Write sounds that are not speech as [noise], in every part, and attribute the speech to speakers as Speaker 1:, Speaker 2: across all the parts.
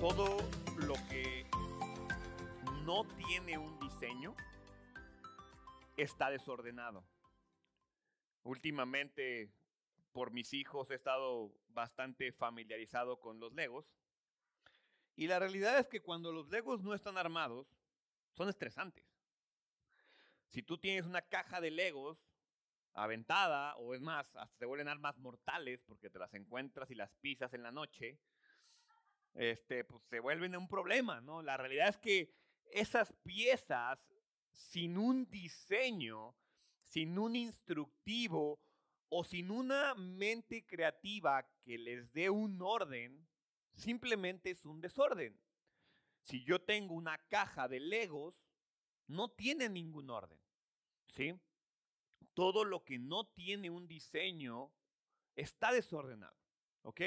Speaker 1: todo lo que no tiene un diseño está desordenado. Últimamente, por mis hijos, he estado bastante familiarizado con los Legos. Y la realidad es que cuando los Legos no están armados, son estresantes. Si tú tienes una caja de Legos aventada, o es más, hasta se vuelven armas mortales porque te las encuentras y las pisas en la noche, este, pues se vuelven un problema, ¿no? La realidad es que esas piezas, sin un diseño, sin un instructivo o sin una mente creativa que les dé un orden, simplemente es un desorden. Si yo tengo una caja de Legos, no tiene ningún orden, ¿sí? Todo lo que no tiene un diseño está desordenado, ¿ok?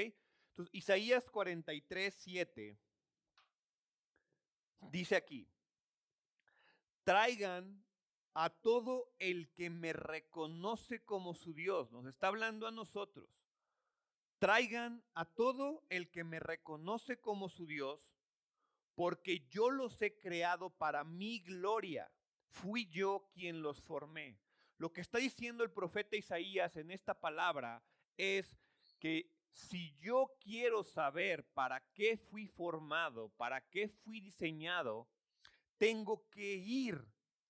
Speaker 1: Entonces, Isaías 43, 7 dice aquí, traigan a todo el que me reconoce como su Dios, nos está hablando a nosotros, traigan a todo el que me reconoce como su Dios, porque yo los he creado para mi gloria, fui yo quien los formé. Lo que está diciendo el profeta Isaías en esta palabra es que si yo quiero saber para qué fui formado, para qué fui diseñado, tengo que ir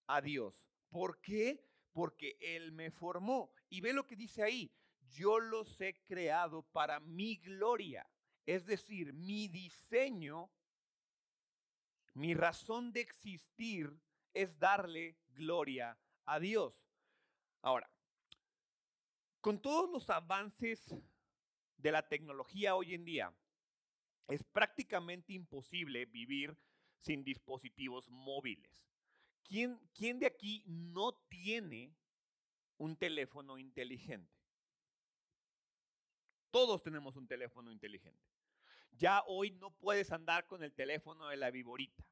Speaker 1: a Dios. ¿Por qué? Porque Él me formó. Y ve lo que dice ahí, yo los he creado para mi gloria. Es decir, mi diseño, mi razón de existir es darle gloria a Dios. Ahora, con todos los avances de la tecnología hoy en día, es prácticamente imposible vivir sin dispositivos móviles. ¿Quién, ¿Quién, de aquí no tiene un teléfono inteligente? Todos tenemos un teléfono inteligente. Ya hoy no puedes andar con el teléfono de la viborita.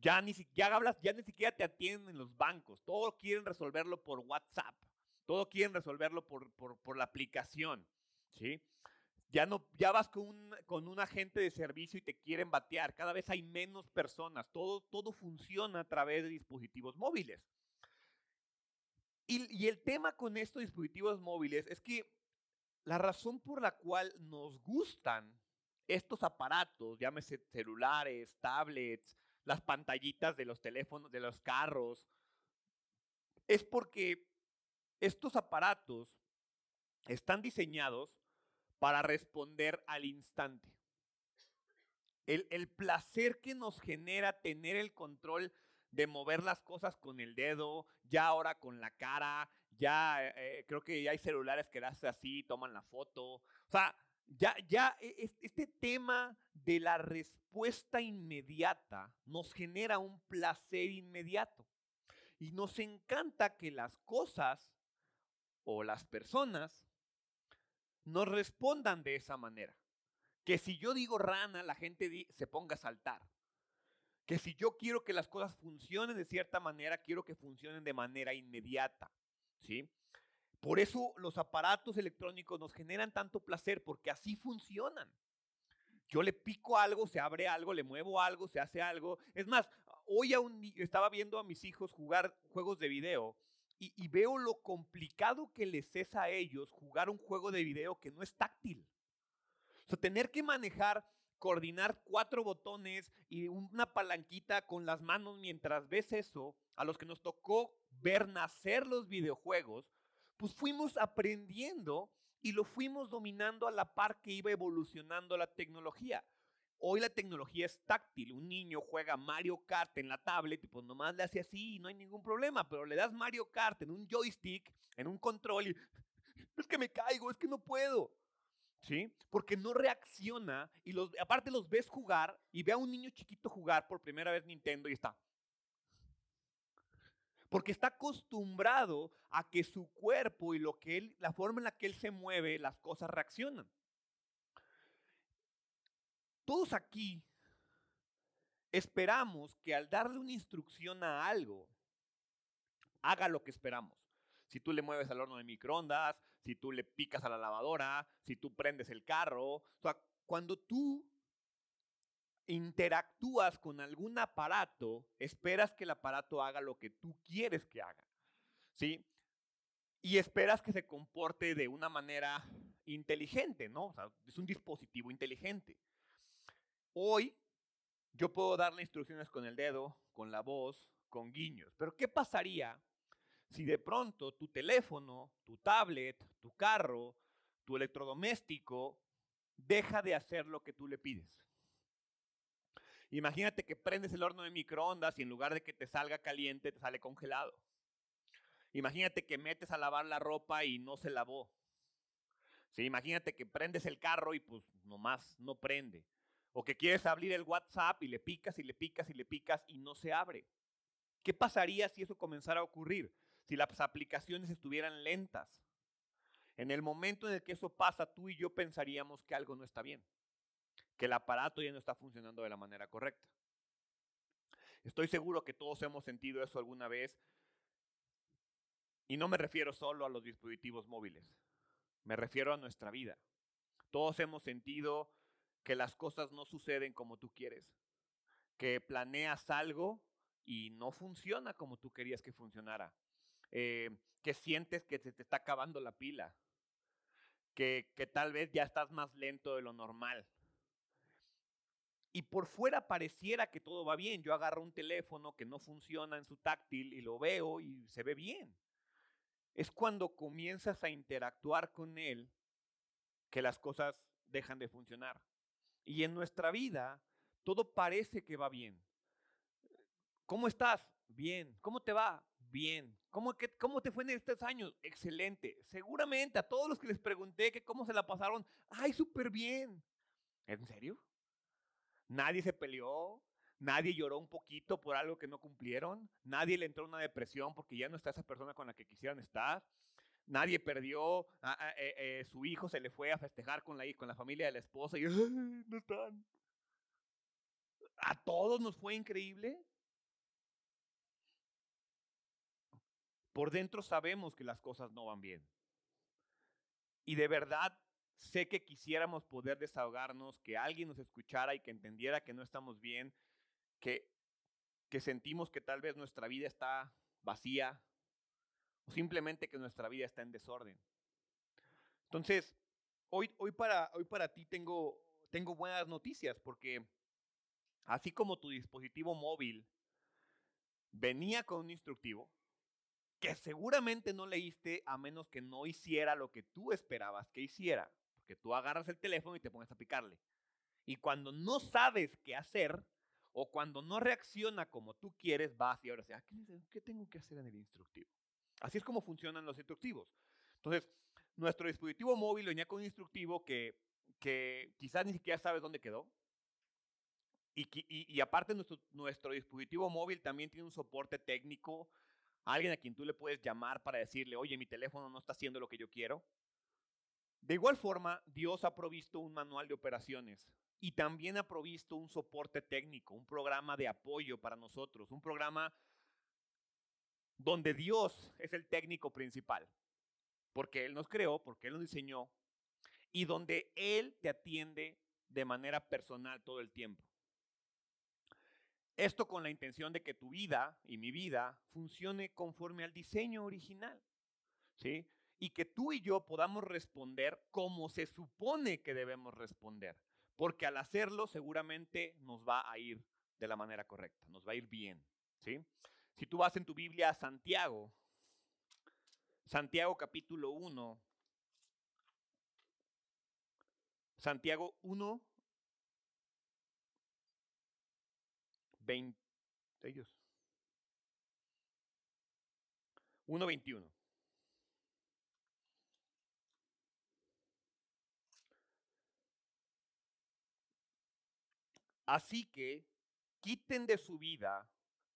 Speaker 1: Ya ni, siquiera hablas, ya ni siquiera te atienden en los bancos. Todo quieren resolverlo por WhatsApp. Todo quieren resolverlo por, por, por la aplicación. ¿Sí? Ya, no, ya vas con un, con un agente de servicio y te quieren batear. Cada vez hay menos personas. Todo, todo funciona a través de dispositivos móviles. Y, y el tema con estos dispositivos móviles es que la razón por la cual nos gustan estos aparatos, llámese celulares, tablets, las pantallitas de los teléfonos, de los carros, es porque estos aparatos están diseñados para responder al instante. El, el, placer que nos genera tener el control de mover las cosas con el dedo, ya ahora con la cara, ya eh, creo que ya hay celulares que hacen así, toman la foto. O sea, ya, ya e, este tema de la respuesta inmediata nos genera un placer inmediato. Y nos encanta que las cosas o las personas nos respondan de esa manera. Que si yo digo rana, la gente se ponga a saltar. Que si yo quiero que las cosas funcionen de cierta manera, quiero que funcionen de manera inmediata. ¿Sí? Por eso los aparatos electrónicos nos generan tanto placer, porque así funcionan. Yo le pico algo, se abre algo, le muevo algo, se hace algo. Es más, hoy aún estaba viendo a mis hijos jugar juegos de video y, veo lo complicado que les es a ellos jugar un juego de video que no es táctil. O sea, tener que manejar, coordinar cuatro botones y una palanquita con las manos mientras ves eso, a los que nos tocó ver nacer los videojuegos, pues fuimos aprendiendo y lo fuimos dominando a la par que iba evolucionando la tecnología. Hoy la tecnología es táctil. Un niño juega Mario Kart en la tablet y pues nomás le hace así y no hay ningún problema. Pero le das Mario Kart en un joystick, en un control y [laughs] es que me caigo, es que no puedo. ¿Sí? Porque no reacciona y aparte los ves jugar y ve a un niño chiquito jugar por primera vez Nintendo y está. Porque está acostumbrado a que su cuerpo y lo que él, la forma en la que él se mueve, las cosas reaccionan. Todos aquí esperamos que al darle una instrucción a algo, haga lo que esperamos. Si tú le mueves al horno de microondas, si tú le picas a la lavadora, si tú prendes el carro, cuando tú interactúas con algún aparato, esperas que el aparato haga lo que tú quieres que haga. ¿Sí? Y esperas que se comporte de una manera inteligente, ¿no? O sea, es un dispositivo inteligente. Hoy yo puedo darle instrucciones con el dedo, con la voz, con guiños. Pero ¿qué pasaría si de pronto tu teléfono, tu tablet, tu carro, tu electrodoméstico deja de hacer lo que tú le pides? Imagínate que prendes el horno de microondas y en lugar de que te salga caliente, te sale congelado. Imagínate que metes a lavar la ropa y no se lavó. Imagínate que prendes el carro y pues nomás no prende. O que quieres abrir el WhatsApp y le picas y le picas y le picas y no se abre. ¿Qué pasaría si eso comenzara a ocurrir? Si las aplicaciones estuvieran lentas. En el momento en el que eso pasa, tú y yo pensaríamos que algo no está bien que el aparato ya no está funcionando de la manera correcta. Estoy seguro que todos hemos sentido eso alguna vez y no me refiero solo a los dispositivos móviles, me refiero a nuestra vida. Todos hemos sentido que las cosas no suceden como tú quieres, que planeas algo y no funciona como tú querías que funcionara, eh, que sientes que se te está acabando la pila, que, que tal vez ya estás más lento de lo normal, y por fuera pareciera que todo va bien. Yo agarro un teléfono que no funciona en su táctil y lo veo y se ve bien. Es cuando comienzas a interactuar con él que las cosas dejan de funcionar. Y en nuestra vida todo parece que va bien. ¿Cómo estás? Bien. ¿Cómo te va? Bien. ¿Cómo, ¿Cómo te fue en estos años? Excelente. Seguramente a todos los que les pregunté que cómo se la pasaron, ay, súper bien. ¿En serio? Nadie se peleó, nadie lloró un poquito por algo que no cumplieron, nadie le entró una depresión porque ya no está esa persona con la que quisieran estar. Nadie perdió, eh, eh, su hijo se le fue a festejar con la, con la familia de la esposa y no están. A todos nos fue increíble. Por dentro sabemos que las cosas no van bien. Y de verdad Sé que quisiéramos poder desahogarnos, que alguien nos escuchara y que entendiera que no estamos bien, que, que sentimos que tal vez nuestra vida está vacía o simplemente que nuestra vida está en desorden. Entonces, hoy, hoy, para, hoy para ti tengo, tengo buenas noticias porque así como tu dispositivo móvil venía con un instructivo, que seguramente no leíste a menos que no hiciera lo que tú esperabas que hiciera que tú agarras el teléfono y te pones a picarle. Y cuando no sabes qué hacer o cuando no reacciona como tú quieres, vas y ahora sí, ah, ¿qué tengo que hacer en el instructivo? Así es como funcionan los instructivos. Entonces, nuestro dispositivo móvil venía con un instructivo que, que quizás ni siquiera sabes dónde quedó. Y, y, aparte, nuestro, nuestro dispositivo móvil también tiene un soporte técnico, alguien a quien tú le puedes llamar para decirle, oye, mi teléfono no está haciendo lo que yo quiero. De igual forma, Dios ha provisto un manual de operaciones y también ha provisto un soporte técnico, un programa de apoyo para nosotros, un programa donde Dios es el técnico principal, porque Él nos creó, porque Él nos diseñó, y donde Él te atiende de manera personal todo el tiempo. Esto con la intención de que tu vida y mi vida funcione conforme al diseño original. ¿sí? y que tú y yo podamos responder como se supone que debemos responder. Porque al hacerlo seguramente nos va a ir de la manera correcta, nos va a ir bien. ¿sí? Si tú vas en tu Biblia a Santiago, Santiago capítulo 1, Santiago 1, 20, ellos. 1.21. Así que quiten de su vida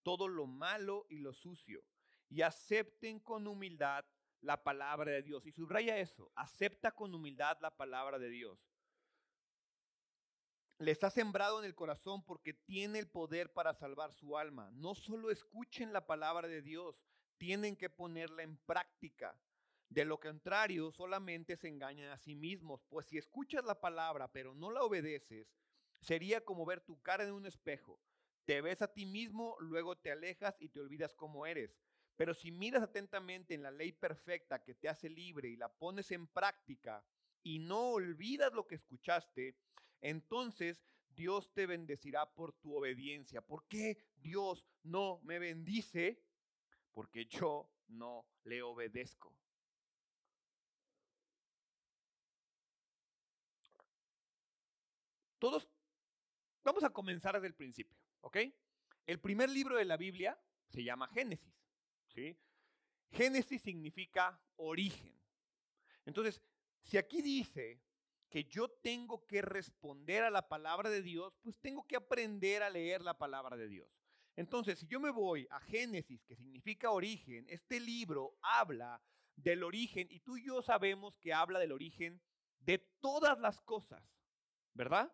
Speaker 1: todo lo malo y lo sucio y acepten con humildad la palabra de Dios. Y subraya eso, acepta con humildad la palabra de Dios. Les ha sembrado en el corazón porque tiene el poder para salvar su alma. No solo escuchen la palabra de Dios, tienen que ponerla en práctica. De lo contrario, solamente se engañan a sí mismos, pues si escuchas la palabra pero no la obedeces, sería como ver tu cara en un espejo. Te ves a ti mismo, luego te alejas y te olvidas cómo eres. Pero si miras atentamente en la ley perfecta que te hace libre y la pones en práctica y no olvidas lo que escuchaste, entonces Dios te bendecirá por tu obediencia. ¿Por qué Dios no me bendice? Porque yo no le obedezco. Todos, vamos a comenzar desde el principio, ¿ok? El primer libro de la Biblia se llama Génesis, ¿sí? Génesis significa origen. Entonces, si aquí dice que yo tengo que responder a la palabra de Dios, pues tengo que aprender a leer la palabra de Dios. Entonces, si yo me voy a Génesis, que significa origen, este libro habla del origen y tú y yo sabemos que habla del origen de todas las cosas, ¿verdad?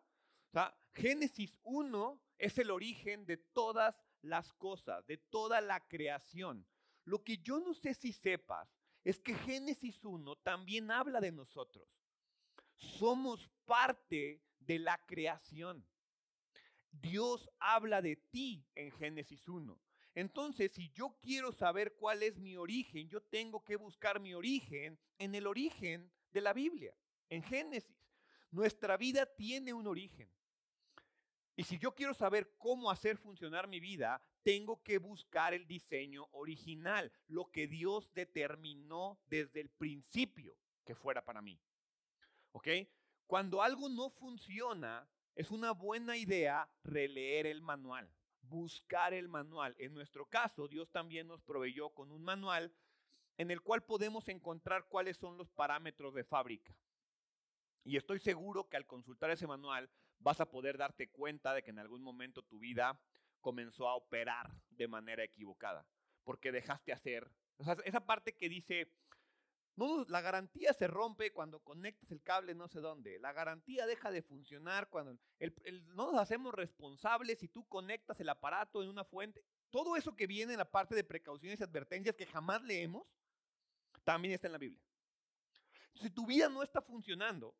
Speaker 1: Génesis 1 es el origen de todas las cosas, de toda la creación. Lo que yo no sé si sepas es que Génesis 1 también habla de nosotros. Somos parte de la creación. Dios habla de ti en Génesis 1. Entonces, si yo quiero saber cuál es mi origen, yo tengo que buscar mi origen en el origen de la Biblia, en Génesis. Nuestra vida tiene un origen. Y si yo quiero saber cómo hacer funcionar mi vida, tengo que buscar el diseño original, lo que Dios determinó desde el principio que fuera para mí. ¿Ok? Cuando algo no funciona, es una buena idea releer el manual, buscar el manual. En nuestro caso, Dios también nos proveyó con un manual en el cual podemos encontrar cuáles son los parámetros de fábrica. Y estoy seguro que al consultar ese manual vas a poder darte cuenta de que en algún momento tu vida comenzó a operar de manera equivocada, porque dejaste hacer, esa parte que dice, no, la garantía se rompe cuando conectas el cable no sé dónde, la garantía deja de funcionar cuando no nos hacemos responsables si tú conectas el aparato en una fuente, todo eso que viene en la parte de precauciones y advertencias que jamás leemos, también está en la Biblia. Si tu vida no está funcionando,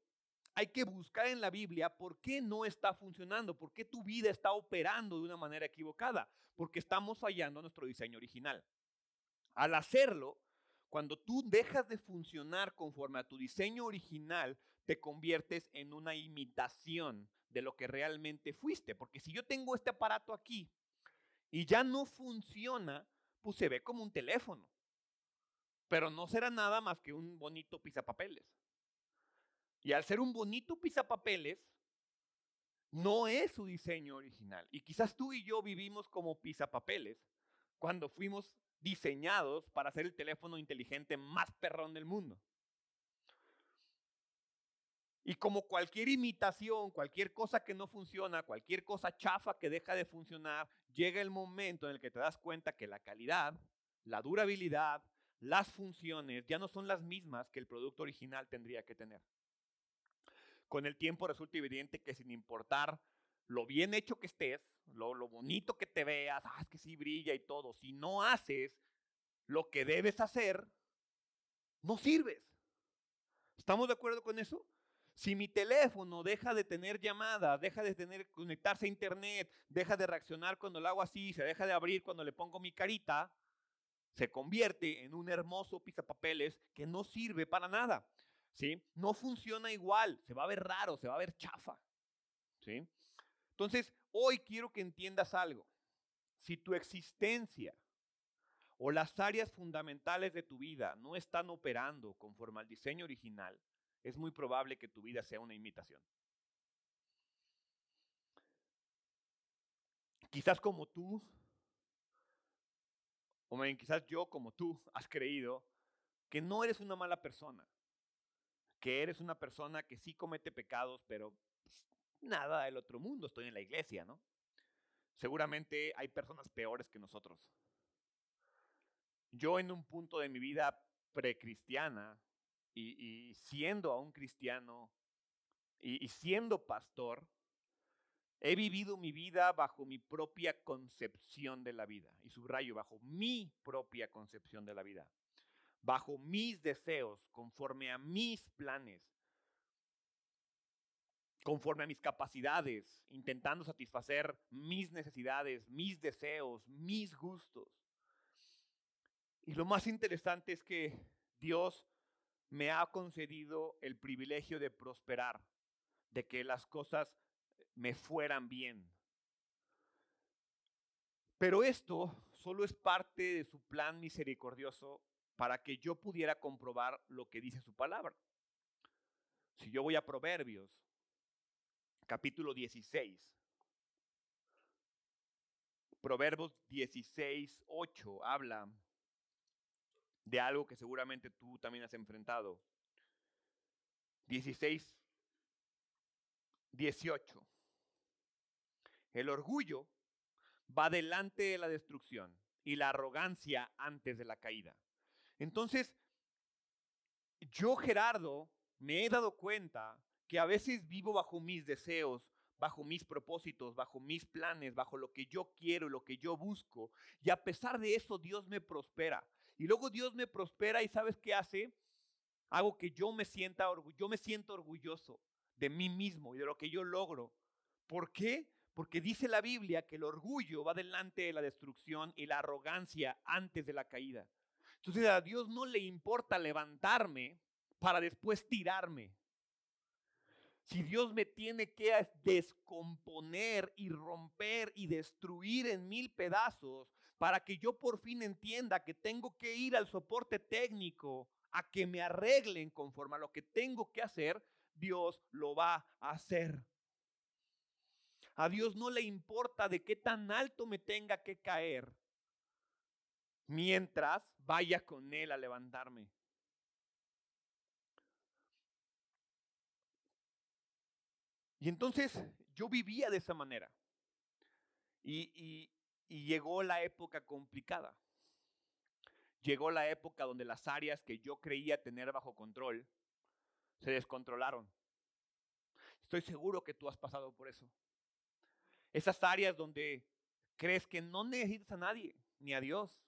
Speaker 1: hay que buscar en la Biblia por qué no está funcionando, por qué tu vida está operando de una manera equivocada, porque estamos fallando nuestro diseño original. Al hacerlo, cuando tú dejas de funcionar conforme a tu diseño original, te conviertes en una imitación de lo que realmente fuiste. Porque si yo tengo este aparato aquí y ya no funciona, pues se ve como un teléfono. Pero no será nada más que un bonito pisapapeles. Y al ser un bonito pisapapeles, no es su diseño original. Y quizás tú y yo vivimos como pisapapeles cuando fuimos diseñados para ser el teléfono inteligente más perrón del mundo. Y como cualquier imitación, cualquier cosa que no funciona, cualquier cosa chafa que deja de funcionar, llega el momento en el que te das cuenta que la calidad, la durabilidad, las funciones ya no son las mismas que el producto original tendría que tener. Con el tiempo resulta evidente que sin importar lo bien hecho que estés, lo, bonito que te veas, ah, es que sí brilla y todo, si no haces lo que debes hacer, no sirves. ¿Estamos de acuerdo con eso? Si mi teléfono deja de tener llamadas, deja de tener conectarse a internet, deja de reaccionar cuando lo hago así, se deja de abrir cuando le pongo mi carita, se convierte en un hermoso pizapapeles que no sirve para nada. ¿Sí? No funciona igual, se va a ver raro, se va a ver chafa, ¿sí? Entonces, hoy quiero que entiendas algo. Si tu existencia o las áreas fundamentales de tu vida no están operando conforme al diseño original, es muy probable que tu vida sea una imitación. Quizás como tú, o bien quizás yo como tú, has creído que no eres una mala persona, que eres una persona que sí comete pecados, pero pues, nada del otro mundo, estoy en la iglesia, ¿no? Seguramente hay personas peores que nosotros. Yo en un punto de mi vida precristiana y, y siendo aún cristiano y, y siendo pastor, he vivido mi vida bajo mi propia concepción de la vida. Y subrayo, bajo mi propia concepción de la vida bajo mis deseos, conforme a mis planes. conforme a mis capacidades, intentando satisfacer mis necesidades, mis deseos, mis gustos. Y lo más interesante es que Dios me ha concedido el privilegio de prosperar, de que las cosas me fueran bien. Pero esto solo es parte de su plan misericordioso para que yo pudiera comprobar lo que dice su palabra. Si yo voy a Proverbios, capítulo 16, Proverbios 16, 8 habla de algo que seguramente tú también has enfrentado. 16, 18. El orgullo va delante de la destrucción y la arrogancia antes de la caída. Entonces, yo, Gerardo, me he dado cuenta que a veces vivo bajo mis deseos, bajo mis propósitos, bajo mis planes, bajo lo que yo quiero, lo que yo busco. Y a pesar de eso, Dios me prospera. Y luego Dios me prospera y ¿sabes qué hace? Hago que yo me sienta yo me siento orgulloso de mí mismo y de lo que yo logro. ¿Por qué? Porque dice la Biblia que el orgullo va delante de la destrucción y la arrogancia antes de la caída. Entonces a Dios no le importa levantarme para después tirarme. Si Dios me tiene que descomponer y romper y destruir en mil pedazos para que yo por fin entienda que tengo que ir al soporte técnico a que me arreglen conforme a lo que tengo que hacer, Dios lo va a hacer. A Dios no le importa de qué tan alto me tenga que caer mientras vaya con Él a levantarme. Y entonces yo vivía de esa manera. Y, llegó la época complicada. Llegó la época donde las áreas que yo creía tener bajo control se descontrolaron. Estoy seguro que tú has pasado por eso. Esas áreas donde crees que no necesitas a nadie, ni a Dios.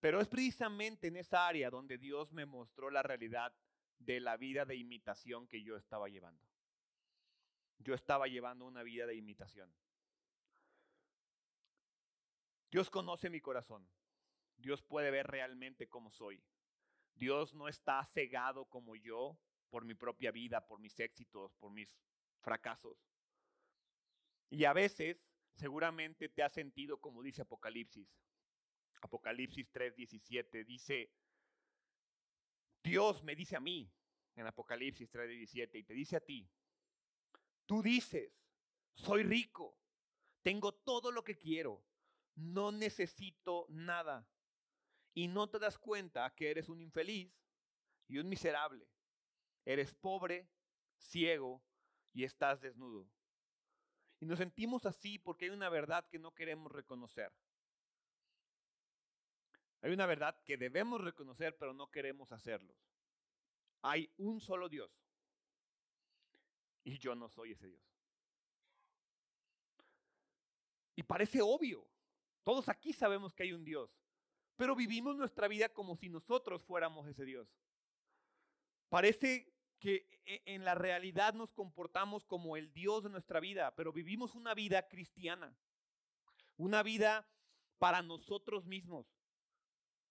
Speaker 1: Pero es precisamente en esa área donde Dios me mostró la realidad de la vida de imitación que yo estaba llevando yo estaba llevando una vida de imitación. Dios conoce mi corazón. Dios puede ver realmente cómo soy. Dios no está cegado como yo por mi propia vida, por mis éxitos, por mis fracasos. Y a veces seguramente te has sentido como dice Apocalipsis. Apocalipsis 3:17 dice, Dios me dice a mí en Apocalipsis 3:17 y te dice a ti, Tú dices, soy rico, tengo todo lo que quiero, no necesito nada. Y no te das cuenta que eres un infeliz y un miserable. Eres pobre, ciego y estás desnudo. Y nos sentimos así porque hay una verdad que no queremos reconocer. Hay una verdad que debemos reconocer, pero no queremos hacerlo. Hay un solo Dios. Y yo no soy ese Dios. Y parece obvio. Todos aquí sabemos que hay un Dios. Pero vivimos nuestra vida como si nosotros fuéramos ese Dios. Parece que e, en la realidad nos comportamos como el Dios de nuestra vida, pero vivimos una vida cristiana. Una vida para nosotros mismos.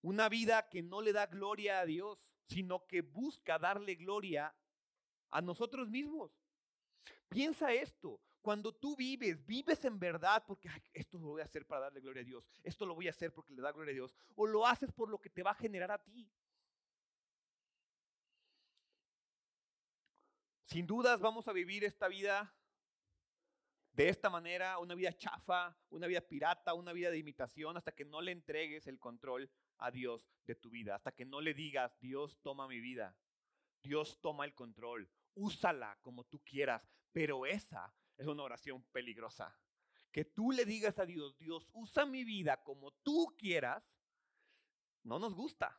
Speaker 1: Una vida que no le da gloria a Dios, sino que busca darle gloria a nosotros mismos. Piensa esto, cuando tú vives, vives en verdad porque esto lo voy a hacer para darle gloria a Dios, esto lo voy a hacer porque le da gloria a Dios, o lo haces por lo que te va a generar a ti. Sin dudas vamos a vivir esta vida de esta manera, una vida chafa, una vida pirata, una vida de imitación, hasta que no le entregues el control a Dios de tu vida, hasta que no le digas, Dios toma mi vida, Dios toma el control, úsala como tú quieras, pero esa es una oración peligrosa. Que tú le digas a Dios, Dios, usa mi vida como tú quieras, no nos gusta,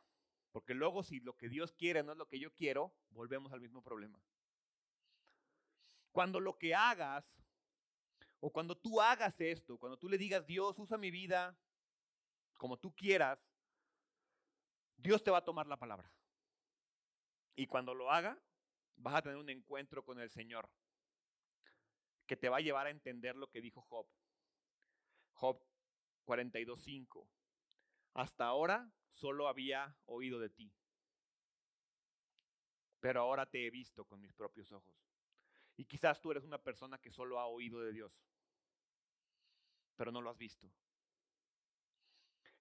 Speaker 1: porque luego si lo que Dios quiere no es lo que yo quiero, volvemos al mismo problema. Cuando lo que hagas, o cuando tú hagas esto, cuando tú le digas, Dios, usa mi vida como tú quieras, Dios te va a tomar la palabra. Y cuando lo haga, vas a tener un encuentro con el Señor. que te va a llevar a entender lo que dijo Job. Job 42.5. Hasta ahora solo había oído de ti, pero ahora te he visto con mis propios ojos. Y quizás tú eres una persona que solo ha oído de Dios, pero no lo has visto.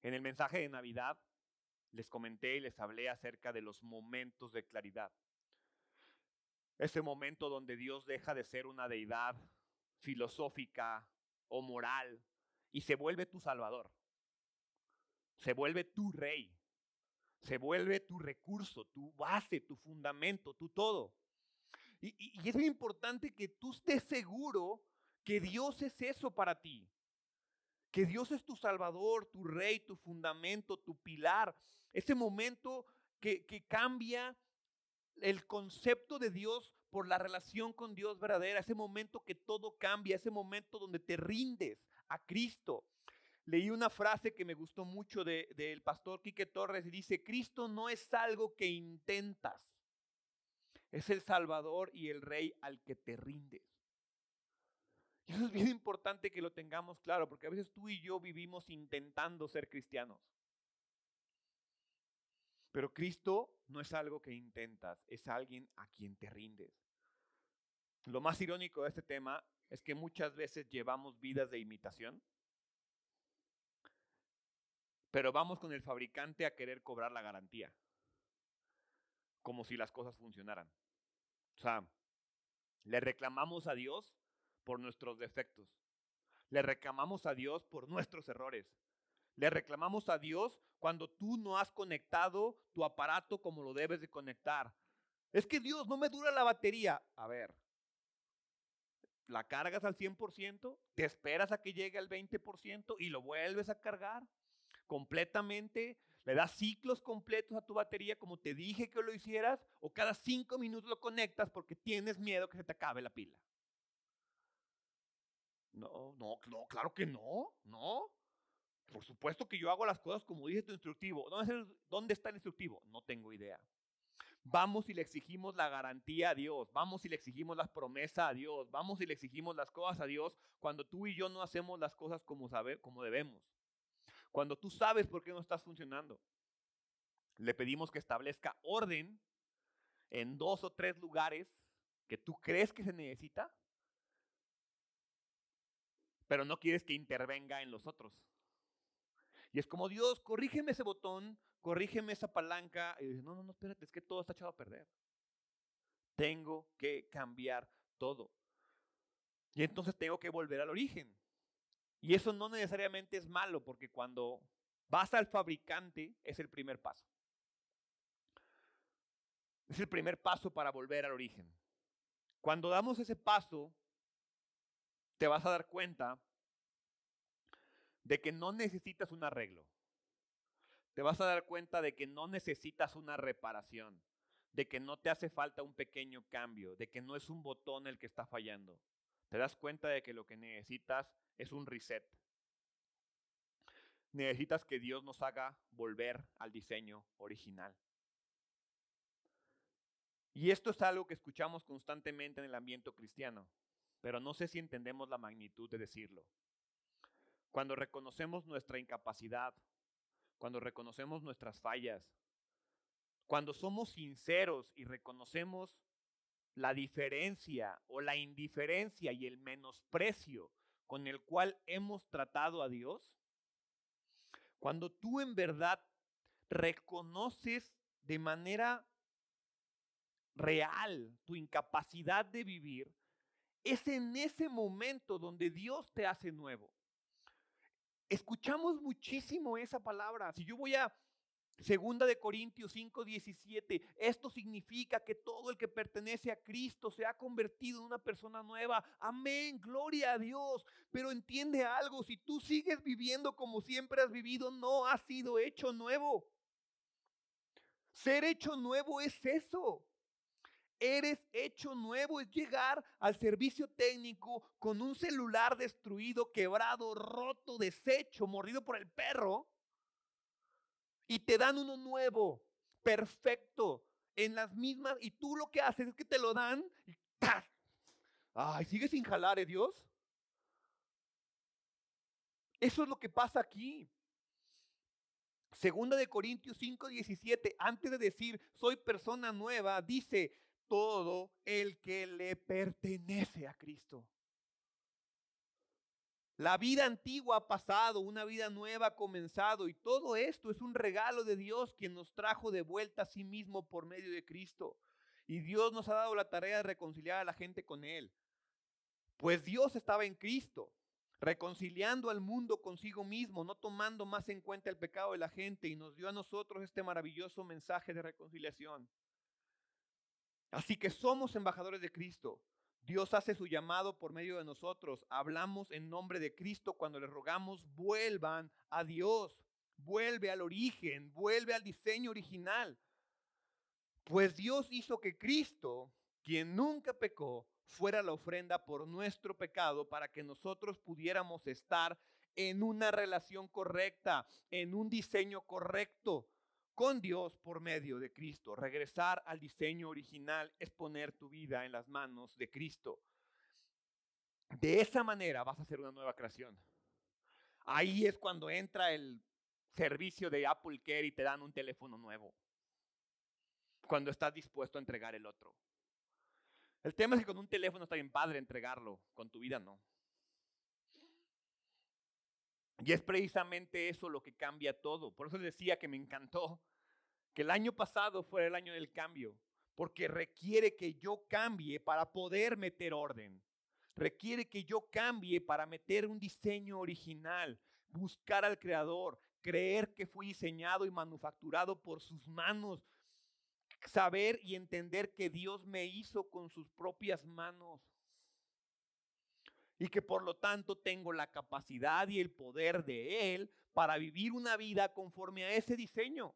Speaker 1: En el mensaje de Navidad les comenté y les hablé acerca de los momentos de claridad. Ese momento donde Dios deja de ser una deidad filosófica o moral y se vuelve tu salvador. Se vuelve tu rey. Se vuelve tu recurso, tu base, tu fundamento, tu todo. Y, es muy importante que tú estés seguro que Dios es eso para ti. Que Dios es tu salvador, tu rey, tu fundamento, tu pilar. Ese momento que, cambia el concepto de Dios por la relación con Dios verdadera, ese momento que todo cambia, ese momento donde te rindes a Cristo. Leí una frase que me gustó mucho del de, pastor Quique Torres y dice, Cristo no es algo que intentas, es el Salvador y el Rey al que te rindes. Y eso es bien importante que lo tengamos claro, porque a veces tú y yo vivimos intentando ser cristianos. Pero Cristo no es algo que intentas, es alguien a quien te rindes. Lo más irónico de este tema es que muchas veces llevamos vidas de imitación, pero vamos con el fabricante a querer cobrar la garantía, como si las cosas funcionaran. O sea, le reclamamos a Dios por nuestros defectos, le reclamamos a Dios por nuestros errores, le reclamamos a Dios cuando tú no has conectado tu aparato como lo debes de conectar. Es que Dios, no me dura la batería. A ver, la cargas al 100%, te esperas a que llegue al 20% y lo vuelves a cargar completamente, le das ciclos completos a tu batería como te dije que lo hicieras o cada cinco minutos lo conectas porque tienes miedo que se te acabe la pila. No, no, no, claro que no, no. Por supuesto que yo hago las cosas como dice tu instructivo. ¿Dónde, está el instructivo? No tengo idea. Vamos y le exigimos la garantía a Dios, vamos y le exigimos la promesa a Dios, vamos y le exigimos las cosas a Dios cuando tú y yo no hacemos las cosas como, sabe, como debemos. Cuando tú sabes por qué no estás funcionando. Le pedimos que establezca orden en dos o tres lugares que tú crees que se necesita, pero no quieres que intervenga en los otros. Y es como, Dios, corrígeme ese botón, corrígeme esa palanca. Y dice, no, no, no, espérate, es que todo está echado a perder. Tengo que cambiar todo. Y entonces tengo que volver al origen. Y eso no necesariamente es malo, porque cuando vas al fabricante es el primer paso. Es el primer paso para volver al origen. Cuando damos ese paso, te vas a dar cuenta de que no necesitas un arreglo. Te vas a dar cuenta de que no necesitas una reparación, de que no te hace falta un pequeño cambio, de que no es un botón el que está fallando. Te das cuenta de que lo que necesitas es un reset. Necesitas que Dios nos haga volver al diseño original. Y esto es algo que escuchamos constantemente en el ambiente cristiano, pero no sé si entendemos la magnitud de decirlo. Cuando reconocemos nuestra incapacidad, cuando reconocemos nuestras fallas, cuando somos sinceros y reconocemos la diferencia o la indiferencia y el menosprecio con el cual hemos tratado a Dios, cuando tú en verdad reconoces de manera real tu incapacidad de vivir, es en ese momento donde Dios te hace nuevo. Escuchamos muchísimo esa palabra. Si yo voy a Segunda de Corintios 5, 17, esto significa que todo el que pertenece a Cristo se ha convertido en una persona nueva. Amén, gloria a Dios. Pero entiende algo, si tú sigues viviendo como siempre has vivido, no has sido hecho nuevo. Ser hecho nuevo es eso. Eres hecho nuevo, es llegar al servicio técnico con un celular destruido, quebrado, roto, deshecho, mordido por el perro. Y te dan uno nuevo, perfecto, en las mismas. Y tú lo que haces es que te lo dan y Ay, ¿sigue sin jalar, eh, Dios? Eso es lo que pasa aquí. Segunda de Corintios 5, 17, antes de decir soy persona nueva, dice todo el que le pertenece a Cristo. La vida antigua ha pasado, una vida nueva ha comenzado y todo esto es un regalo de Dios quien nos trajo de vuelta a sí mismo por medio de Cristo. Y Dios nos ha dado la tarea de reconciliar a la gente con Él. Pues Dios estaba en Cristo, reconciliando al mundo consigo mismo, no tomando más en cuenta el pecado de la gente y nos dio a nosotros este maravilloso mensaje de reconciliación. Así que somos embajadores de Cristo. Dios hace su llamado por medio de nosotros. Hablamos en nombre de Cristo cuando le rogamos, vuelvan a Dios, vuelve al origen, vuelve al diseño original. Pues Dios hizo que Cristo, quien nunca pecó, fuera la ofrenda por nuestro pecado para que nosotros pudiéramos estar en una relación correcta, en un diseño correcto con Dios por medio de Cristo. Regresar al diseño original es poner tu vida en las manos de Cristo. De esa manera vas a hacer una nueva creación. Ahí es cuando entra el servicio de Apple Care y te dan un teléfono nuevo. Cuando estás dispuesto a entregar el otro. El tema es que con un teléfono está bien padre entregarlo, con tu vida no. Y es precisamente eso lo que cambia todo. Por eso decía que me encantó que el año pasado fuera el año del cambio, porque requiere que yo cambie para poder meter orden. Requiere que yo cambie para meter un diseño original, buscar al creador, creer que fui diseñado y manufacturado por sus manos, saber y entender que Dios me hizo con sus propias manos y que por lo tanto tengo la capacidad y el poder de Él para vivir una vida conforme a ese diseño.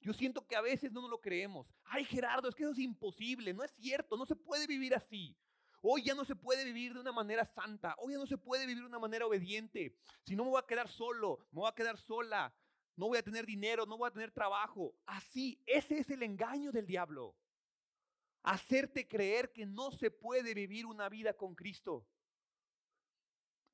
Speaker 1: Yo siento que a veces no nos lo creemos. Ay, Gerardo, es que eso es imposible, no es cierto, no se puede vivir así. Hoy ya no se puede vivir de una manera santa, hoy ya no se puede vivir de una manera obediente. Si no me voy a quedar solo, me voy a quedar sola no voy a tener dinero, no voy a tener trabajo. Así, ese es el engaño del diablo. Hacerte creer que no se puede vivir una vida con Cristo.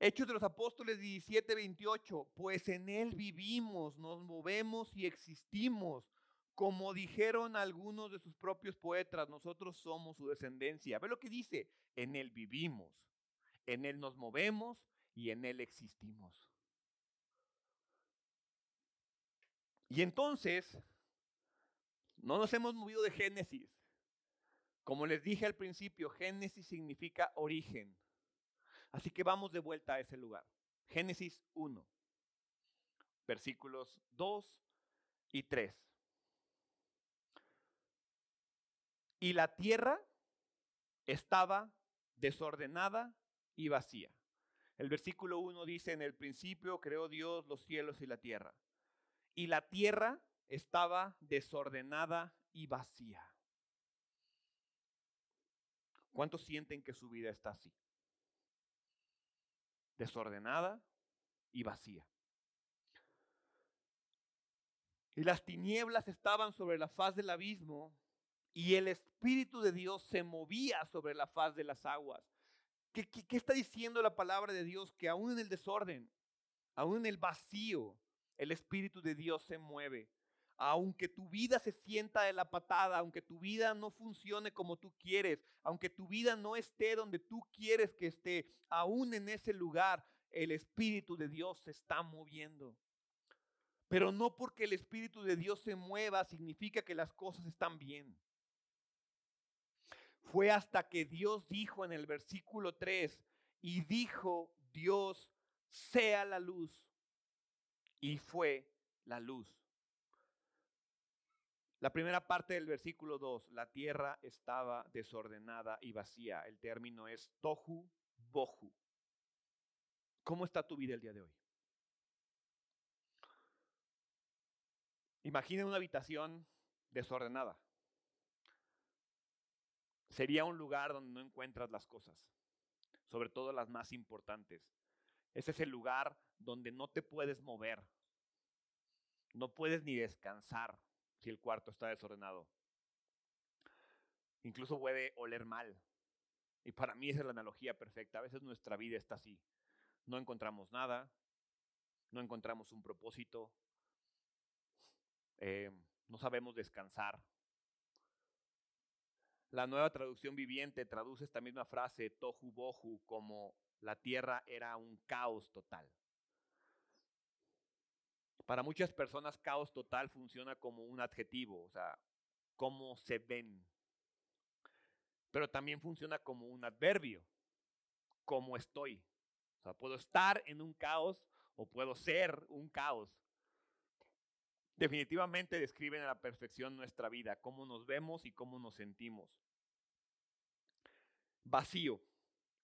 Speaker 1: Hechos de los Apóstoles 17, 28, pues en Él vivimos, nos movemos y existimos. Como dijeron algunos de sus propios poetas, nosotros somos su descendencia. Ve lo que dice, en Él vivimos, en Él nos movemos y en Él existimos. Y entonces, no nos hemos movido de Génesis. Como les dije al principio, Génesis significa origen. Así que vamos de vuelta a ese lugar. Génesis 1, versículos 2 y 3. Y la tierra estaba desordenada y vacía. El versículo 1 dice, en el principio creó Dios los cielos y la tierra y la tierra estaba desordenada y vacía. ¿Cuántos sienten que su vida está así? Desordenada y vacía. Y las tinieblas estaban sobre la faz del abismo y el Espíritu de Dios se movía sobre la faz de las aguas. ¿Qué, qué está diciendo la palabra de Dios? Que aún en el desorden, aún en el vacío, el Espíritu de Dios se mueve. Aunque tu vida se sienta de la patada, aunque tu vida no funcione como tú quieres, aunque tu vida no esté donde tú quieres que esté, aún en ese lugar, el Espíritu de Dios se está moviendo. Pero no porque el Espíritu de Dios se mueva significa que las cosas están bien. Fue hasta que Dios dijo en el versículo 3, y dijo Dios, sea la luz y fue la luz. La primera parte del versículo 2, la tierra estaba desordenada y vacía. El término es tohu bohu. ¿Cómo está tu vida el día de hoy? Imagina una habitación desordenada. Sería un lugar donde no encuentras las cosas, sobre todo las más importantes. Ese es el lugar donde no te puedes mover. No puedes ni descansar si el cuarto está desordenado. Incluso puede oler mal. Y para mí es la analogía perfecta. A veces nuestra vida está así. No encontramos nada, no encontramos un propósito, eh, no sabemos descansar. La nueva traducción viviente traduce esta misma frase, tohu bohu, como la tierra era un caos total. Para muchas personas, caos total funciona como un adjetivo, o sea, cómo se ven. Pero también funciona como un adverbio, cómo estoy. O sea, puedo estar en un caos o puedo ser un caos. Definitivamente describen a la perfección nuestra vida, cómo nos vemos y cómo nos sentimos. Vacío.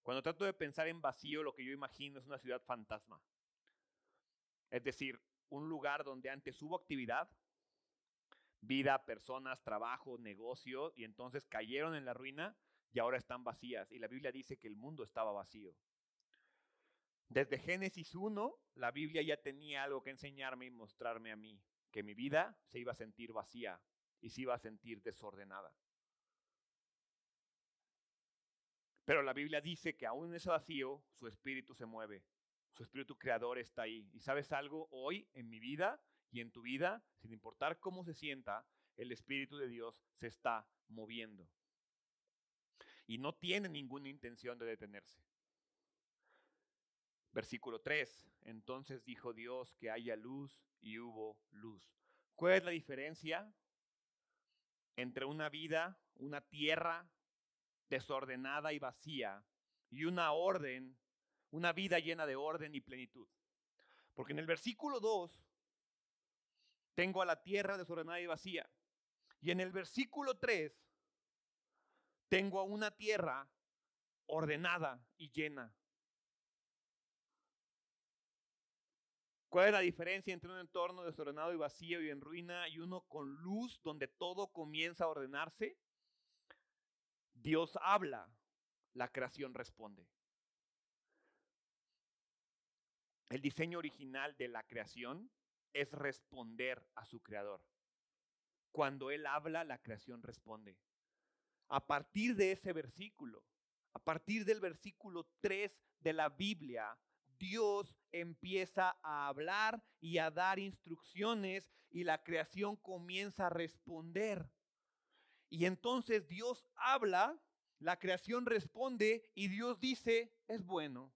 Speaker 1: Cuando trato de pensar en vacío, lo que yo imagino es una ciudad fantasma. Es decir, un lugar donde antes hubo actividad, vida, personas, trabajo, negocio, y entonces cayeron en la ruina y ahora están vacías. Y la Biblia dice que el mundo estaba vacío. Desde Génesis 1, la Biblia ya tenía algo que enseñarme y mostrarme a mí, que mi vida se iba a sentir vacía y se iba a sentir desordenada. Pero la Biblia dice que aún en ese vacío su espíritu se mueve, su espíritu creador está ahí. Y sabes algo, hoy en mi vida y en tu vida, sin importar cómo se sienta, el espíritu de Dios se está moviendo. Y no tiene ninguna intención de detenerse. Versículo 3. Entonces dijo Dios que haya luz y hubo luz. ¿Cuál es la diferencia entre una vida, una tierra desordenada y vacía y una orden una vida llena de orden y plenitud. Porque en el versículo 2 tengo a la tierra desordenada y vacía. Y en el versículo 3 tengo a una tierra ordenada y llena. ¿Cuál es la diferencia entre un entorno desordenado y vacío y en ruina y uno con luz donde todo comienza a ordenarse? Dios habla, la creación responde. El diseño original de la creación es responder a su creador. Cuando Él habla, la creación responde. A partir de ese versículo, a partir del versículo 3 de la Biblia, Dios empieza a hablar y a dar instrucciones y la creación comienza a responder. Y entonces Dios habla, la creación responde y Dios dice, es bueno.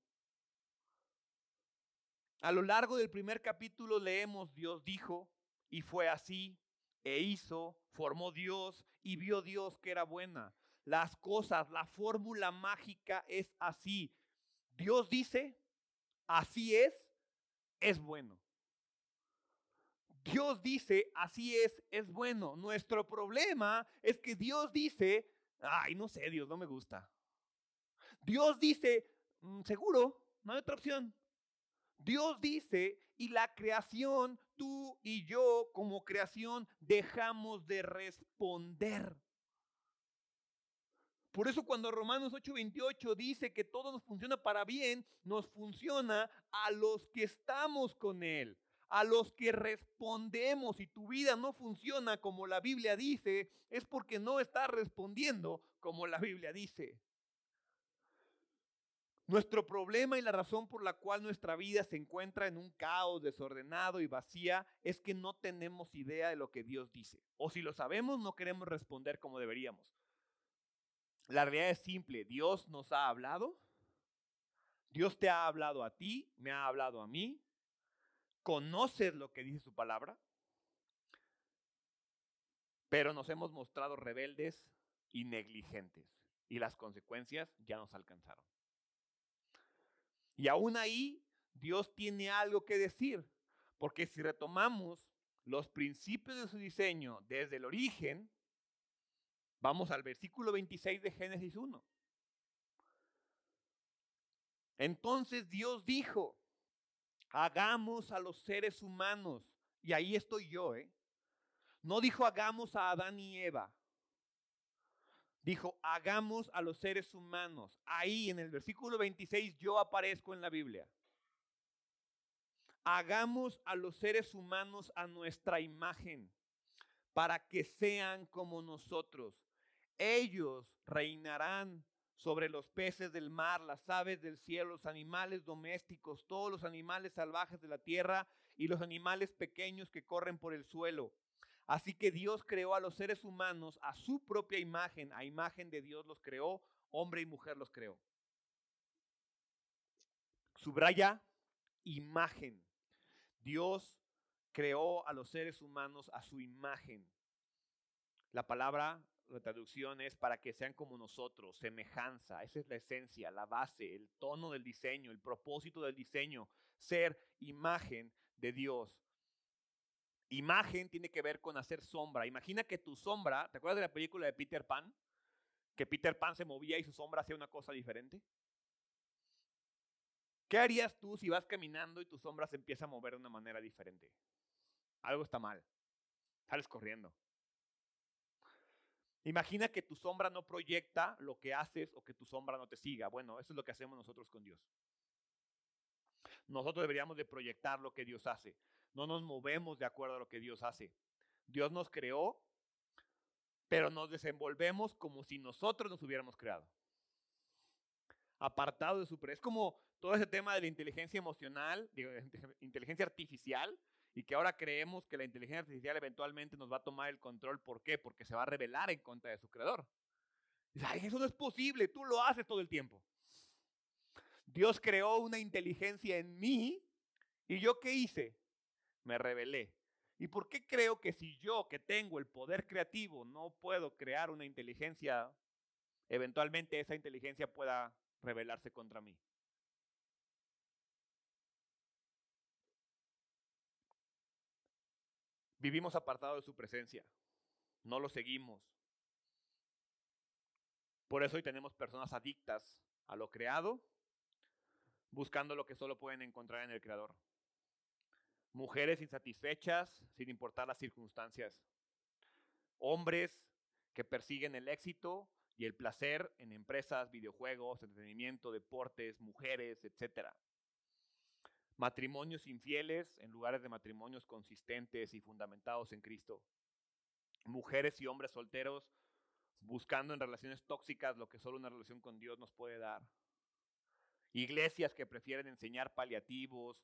Speaker 1: A lo largo del primer capítulo leemos Dios dijo y fue así, e hizo, formó Dios y vio Dios que era buena. Las cosas, la fórmula mágica es así. Dios dice, así es, es bueno. Dios dice, así es, es bueno. Nuestro problema es que Dios dice, ay, no sé, Dios no me gusta. Dios dice, mm, seguro, no hay otra opción. Dios dice, y la creación, tú y yo como creación, dejamos de responder. Por eso cuando Romanos 8:28 dice que todo nos funciona para bien, nos funciona a los que estamos con Él, a los que respondemos. Si tu vida no funciona como la Biblia dice, es porque no estás respondiendo como la Biblia dice. Nuestro problema y la razón por la cual nuestra vida se encuentra en un caos desordenado y vacía es que no tenemos idea de lo que Dios dice. O si lo sabemos, no queremos responder como deberíamos. La realidad es simple. Dios nos ha hablado. Dios te ha hablado a ti, me ha hablado a mí. Conoces lo que dice su palabra. Pero nos hemos mostrado rebeldes y negligentes. Y las consecuencias ya nos alcanzaron. Y aún ahí Dios tiene algo que decir, porque si retomamos los principios de su diseño desde el origen, vamos al versículo 26 de Génesis 1. Entonces Dios dijo, hagamos a los seres humanos, y ahí estoy yo, ¿eh? No dijo hagamos a Adán y Eva, dijo, hagamos a los seres humanos. Ahí en el versículo 26 yo aparezco en la Biblia. Hagamos a los seres humanos a nuestra imagen para que sean como nosotros. Ellos reinarán sobre los peces del mar, las aves del cielo, los animales domésticos, todos los animales salvajes de la tierra y los animales pequeños que corren por el suelo. Así que Dios creó a los seres humanos a su propia imagen, a imagen de Dios los creó, hombre y mujer los creó. Subraya imagen. Dios creó a los seres humanos a su imagen. La palabra la traducción es para que sean como nosotros, semejanza. Esa es la esencia, la base, el tono del diseño, el propósito del diseño, ser imagen de Dios. Imagen tiene que ver con hacer sombra. Imagina que tu sombra, ¿te acuerdas de la película de Peter Pan? Que Peter Pan se movía y su sombra hacía una cosa diferente. ¿Qué harías tú si vas caminando y tu sombra se empieza a mover de una manera diferente? Algo está mal. Sales corriendo. Imagina que tu sombra no proyecta lo que haces o que tu sombra no te siga. Bueno, eso es lo que hacemos nosotros con Dios. Nosotros deberíamos de proyectar lo que Dios hace. No nos movemos de acuerdo a lo que Dios hace. Dios nos creó, pero nos desenvolvemos como si nosotros nos hubiéramos creado. Apartado de su... Es como todo ese tema de la inteligencia emocional, [laughs] inteligencia artificial, y que ahora creemos que la inteligencia artificial eventualmente nos va a tomar el control. ¿Por qué? Porque se va a rebelar en contra de su creador. Ay, eso no es posible, tú lo haces todo el tiempo. Dios creó una inteligencia en mí y yo qué hice? Me rebelé. ¿Y por qué creo que si yo que tengo el poder creativo no puedo crear una inteligencia, eventualmente esa inteligencia pueda rebelarse contra mí? Vivimos apartados de su presencia. No lo seguimos. Por eso hoy tenemos personas adictas a lo creado, buscando lo que solo pueden encontrar en el Creador. Mujeres insatisfechas sin importar las circunstancias. Hombres que persiguen el éxito y el placer en empresas, videojuegos, entretenimiento, deportes, mujeres, etc matrimonios infieles en lugares de matrimonios consistentes y fundamentados en Cristo, mujeres y hombres solteros buscando en relaciones tóxicas lo que solo una relación con Dios nos puede dar, iglesias que prefieren enseñar paliativos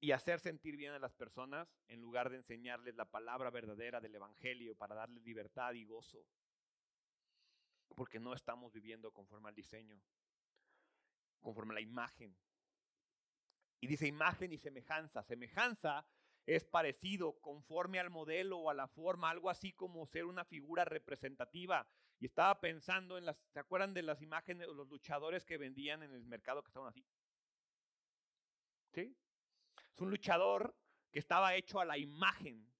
Speaker 1: y hacer sentir bien a las personas en lugar de enseñarles la palabra verdadera del Evangelio para darles libertad y gozo, porque no estamos viviendo conforme al diseño, conforme a la imagen y dice imagen y semejanza. Semejanza es parecido, conforme al modelo o a la forma, algo así como ser una figura representativa. Y estaba pensando en las, ¿se acuerdan de las imágenes los luchadores que vendían en el mercado que estaban así? ¿Sí? Es un luchador que estaba hecho a la imagen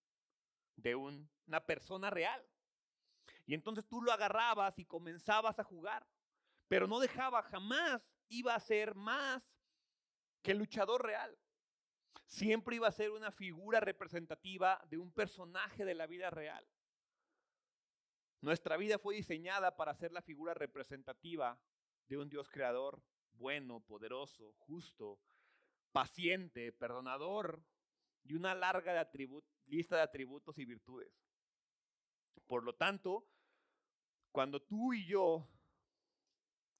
Speaker 1: de una persona real. Y entonces tú lo agarrabas y comenzabas a jugar, pero no dejaba jamás, iba a ser más que el luchador real. Siempre iba a ser una figura representativa de un personaje de la vida real. Nuestra vida fue diseñada para ser la figura representativa de un Dios creador, bueno, poderoso, justo, paciente, perdonador y una larga lista de atributos y virtudes. Por lo tanto, cuando tú y yo,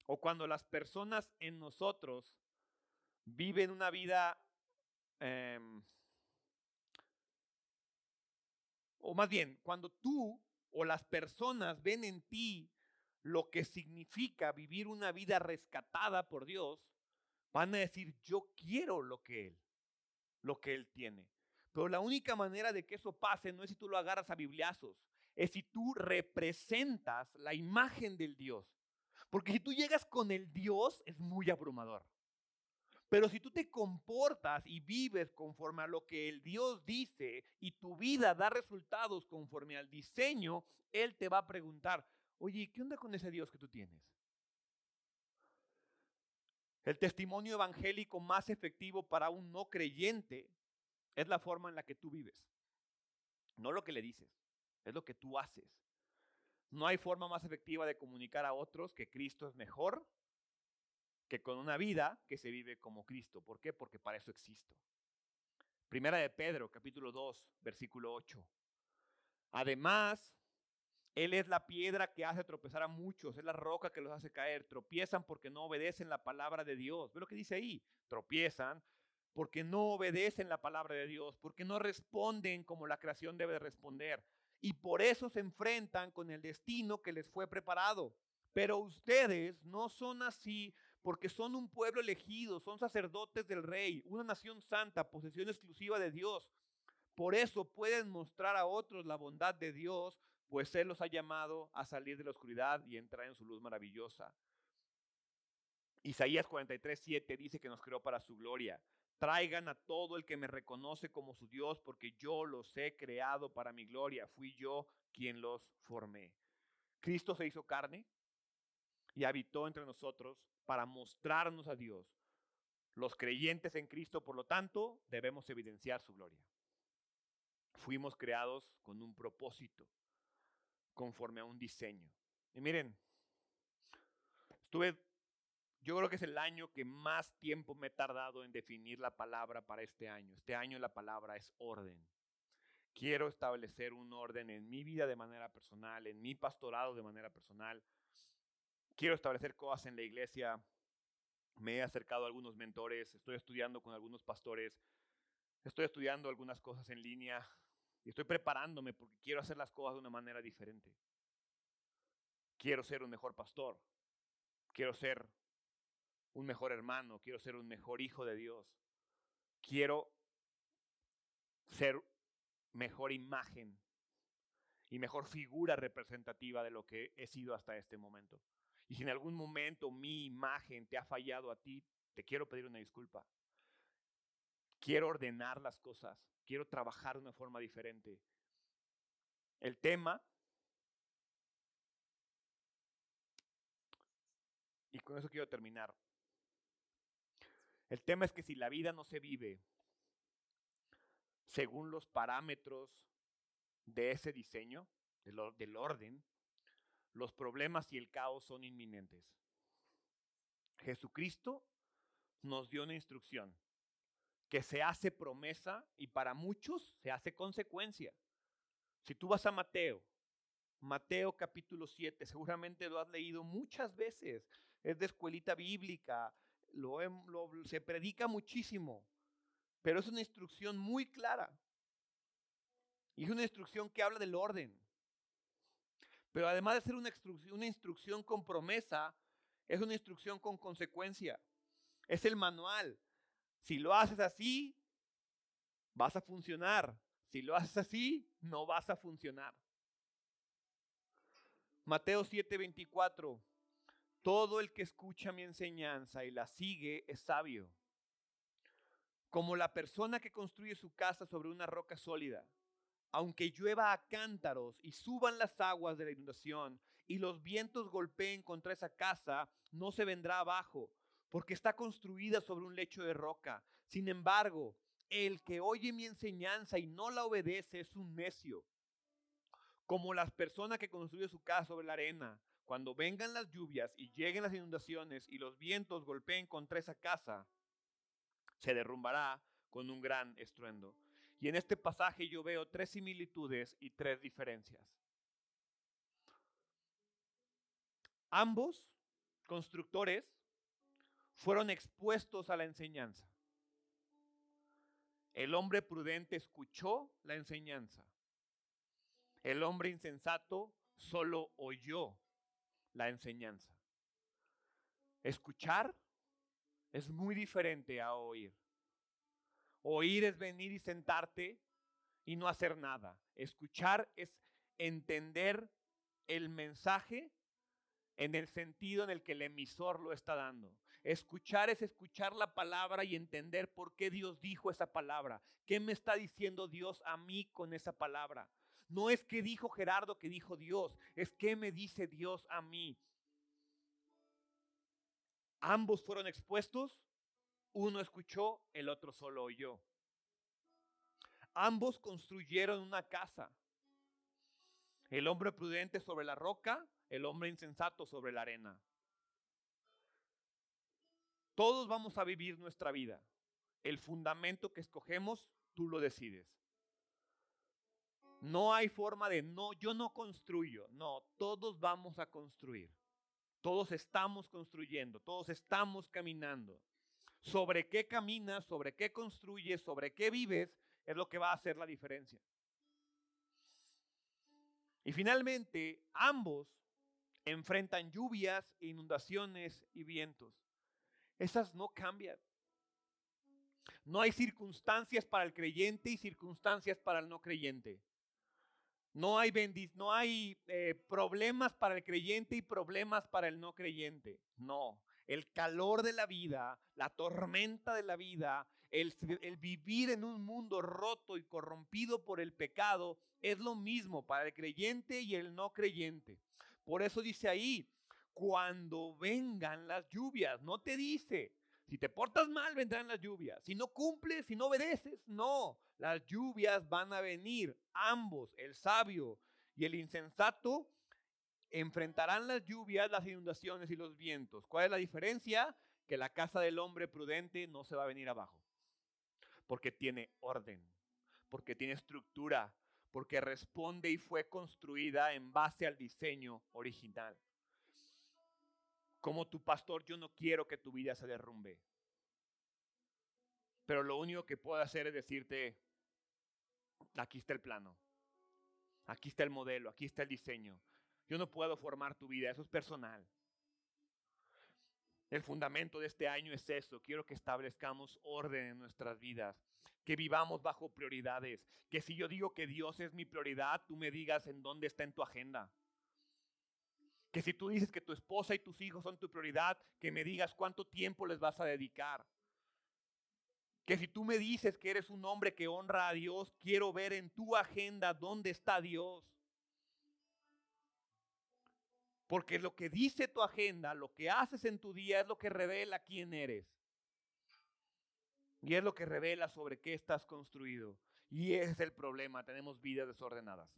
Speaker 1: o cuando las personas en nosotros viven una vida, em, o más bien, cuando tú o las personas ven en ti lo que significa vivir una vida rescatada por Dios, van a decir, yo quiero lo que Él, lo que Él tiene. Pero la única manera de que eso pase no es si tú lo agarras a bibliazos, es si tú representas la imagen del Dios. Porque si tú llegas con el Dios, es muy abrumador. Pero si tú te comportas y vives conforme a lo que el Dios dice y tu vida da resultados conforme al diseño, Él te va a preguntar, oye, ¿qué onda con ese Dios que tú tienes? El testimonio evangélico más efectivo para un no creyente es la forma en la que tú vives. No lo que le dices, es lo que tú haces. No hay forma más efectiva de comunicar a otros que Cristo es mejor que con una vida que se vive como Cristo. ¿Por qué? Porque para eso existo. Primera de Pedro, capítulo 2, versículo 8. Además, Él es la piedra que hace tropezar a muchos, es la roca que los hace caer. Tropiezan porque no obedecen la palabra de Dios. Ve lo que dice ahí. Tropiezan porque no obedecen la palabra de Dios, porque no responden como la creación debe responder. Y por eso se enfrentan con el destino que les fue preparado. Pero ustedes no son así porque son un pueblo elegido, son sacerdotes del rey, una nación santa, posesión exclusiva de Dios. Por eso pueden mostrar a otros la bondad de Dios pues Él los ha llamado a salir de la oscuridad y entrar en su luz maravillosa. Isaías 43, 7 dice que nos creó para su gloria. Traigan a todo el que me reconoce como su Dios, porque yo los he creado para mi gloria. Fui yo quien los formé. Cristo se hizo carne y habitó entre nosotros para mostrarnos a Dios. Los creyentes en Cristo, por lo tanto, debemos evidenciar su gloria. Fuimos creados con un propósito conforme a un diseño. Y miren, estuve, yo creo que es el año que más tiempo me he tardado en definir la palabra para este año. Este año la palabra es orden. Quiero establecer un orden en mi vida de manera personal, en mi pastorado de manera personal. Quiero establecer cosas en la iglesia. Me he acercado a algunos mentores, estoy estudiando con algunos pastores, estoy estudiando algunas cosas en línea, y estoy preparándome porque quiero hacer las cosas de una manera diferente. Quiero ser un mejor pastor. Quiero ser un mejor hermano. Quiero ser un mejor hijo de Dios. Quiero ser mejor imagen y mejor figura representativa de lo que he sido hasta este momento. Y si en algún momento mi imagen te ha fallado a ti, te quiero pedir una disculpa. Quiero ordenar las cosas quiero trabajar de una forma diferente. El tema, y con eso quiero terminar, el tema es que si la vida no se vive según los parámetros de ese diseño, del, orden, los problemas y el caos son inminentes. Jesucristo nos dio una instrucción que se hace promesa y para muchos se hace consecuencia. Si tú vas a Mateo, Mateo capítulo 7, seguramente lo has leído muchas veces, es de escuelita bíblica, lo, se predica muchísimo, pero es una instrucción muy clara. Y es una instrucción que habla del orden. Pero además de ser una instrucción, una instrucción con promesa, es una instrucción con consecuencia. Es el manual si lo haces así, vas a funcionar. Si lo haces así, no vas a funcionar. Mateo 7:24. Todo el que escucha mi enseñanza y la sigue es sabio, como la persona que construye su casa sobre una roca sólida. Aunque llueva a cántaros y suban las aguas de la inundación y los vientos golpeen contra esa casa, no se vendrá abajo, porque está construida sobre un lecho de roca. Sin embargo, el que oye mi enseñanza y no la obedece es un necio. Como las personas que construyen su casa sobre la arena, cuando vengan las lluvias y lleguen las inundaciones y los vientos golpeen contra esa casa, se derrumbará con un gran estruendo. Y en este pasaje yo veo tres similitudes y tres diferencias. Ambos constructores fueron expuestos a la enseñanza. El hombre prudente escuchó la enseñanza. El hombre insensato solo oyó la enseñanza. Escuchar es muy diferente a oír. Oír es venir y sentarte y no hacer nada. Escuchar es entender el mensaje en el sentido en el que el emisor lo está dando. Escuchar es escuchar la palabra y entender por qué Dios dijo esa palabra. ¿Qué me está diciendo Dios a mí con esa palabra? No es que dijo Gerardo que dijo Dios, es que me dice Dios a mí. Ambos fueron expuestos, uno escuchó, el otro solo oyó. Ambos construyeron una casa. El hombre prudente sobre la roca, el hombre insensato sobre la arena. Todos vamos a vivir nuestra vida. El fundamento que escogemos, tú lo decides. No hay forma de no, yo no construyo. No, todos vamos a construir. Todos estamos construyendo, todos estamos caminando. Sobre qué caminas, sobre qué construyes, sobre qué vives, es lo que va a hacer la diferencia. Y finalmente, ambos enfrentan lluvias, inundaciones y vientos. Esas no cambian. No hay circunstancias para el creyente y circunstancias para el no creyente. No hay, no hay eh, problemas para el creyente y problemas para el no creyente. No, el calor de la vida, la tormenta de la vida, el, el, vivir en un mundo roto y corrompido por el pecado es lo mismo para el creyente y el no creyente. Por eso dice ahí, cuando vengan las lluvias, no te dice, si te portas mal vendrán las lluvias, si no cumples, si no obedeces, no, las lluvias van a venir. Ambos, el sabio y el insensato, enfrentarán las lluvias, las inundaciones y los vientos. ¿Cuál es la diferencia? Que la casa del hombre prudente no se va a venir abajo, porque tiene orden, porque tiene estructura, porque responde y fue construida en base al diseño original. Como tu pastor, yo no quiero que tu vida se derrumbe. Pero lo único que puedo hacer es decirte, Aquí está el plano. Aquí está el modelo, aquí está el diseño. Yo no puedo formar tu vida, eso es personal. El fundamento de este año es eso. Quiero que establezcamos orden en nuestras vidas, que vivamos bajo prioridades, que si yo digo que Dios es mi prioridad, tú me digas en dónde está en tu agenda. Que si tú dices que tu esposa y tus hijos son tu prioridad, que me digas cuánto tiempo les vas a dedicar. Que si tú me dices que eres un hombre que honra a Dios, quiero ver en tu agenda dónde está Dios. Porque lo que dice tu agenda, lo que haces en tu día es lo que revela quién eres. Y es lo que revela sobre qué estás construido. Y ese es el problema, tenemos vidas desordenadas.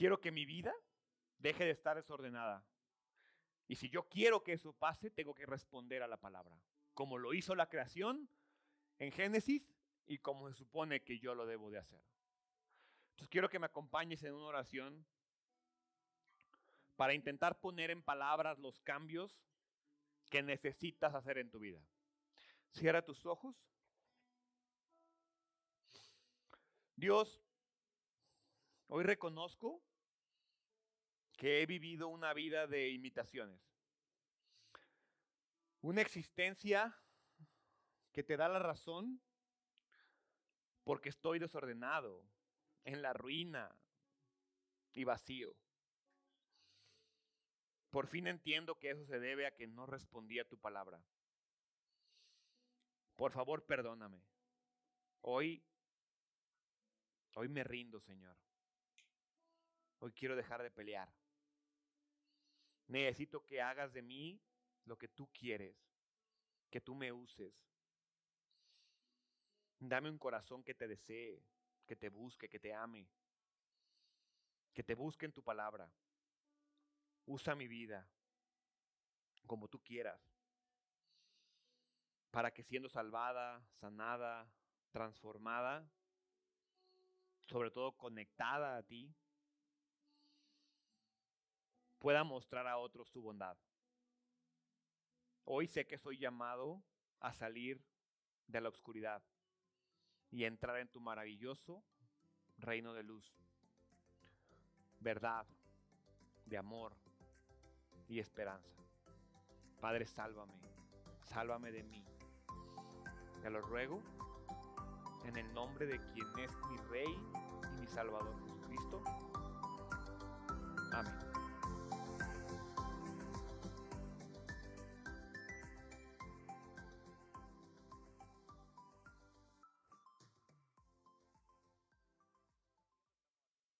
Speaker 1: Quiero que mi vida deje de estar desordenada. Y si yo quiero que eso pase, tengo que responder a la palabra, como lo hizo la creación en Génesis y como se supone que yo lo debo de hacer. Entonces quiero que me acompañes en una oración para intentar poner en palabras los cambios que necesitas hacer en tu vida. Cierra tus ojos. Dios, hoy reconozco que he vivido una vida de imitaciones. Una existencia que te da la razón porque estoy desordenado, en la ruina y vacío. Por fin entiendo que eso se debe a que no respondí a tu palabra. Por favor, perdóname. Hoy, hoy me rindo, Señor. Hoy quiero dejar de pelear. Necesito que hagas de mí lo que tú quieres, que tú me uses. Dame un corazón que te desee, que te busque, que te ame, que te busque en tu palabra. Usa mi vida como tú quieras, para que siendo salvada, sanada, transformada, sobre todo conectada a ti, pueda mostrar a otros tu bondad. Hoy sé que soy llamado a salir de la oscuridad y entrar en tu maravilloso reino de luz, verdad, de amor y esperanza. Padre, sálvame, sálvame de mí. Te lo ruego en el nombre de quien es mi Rey y mi Salvador Jesucristo. Amén.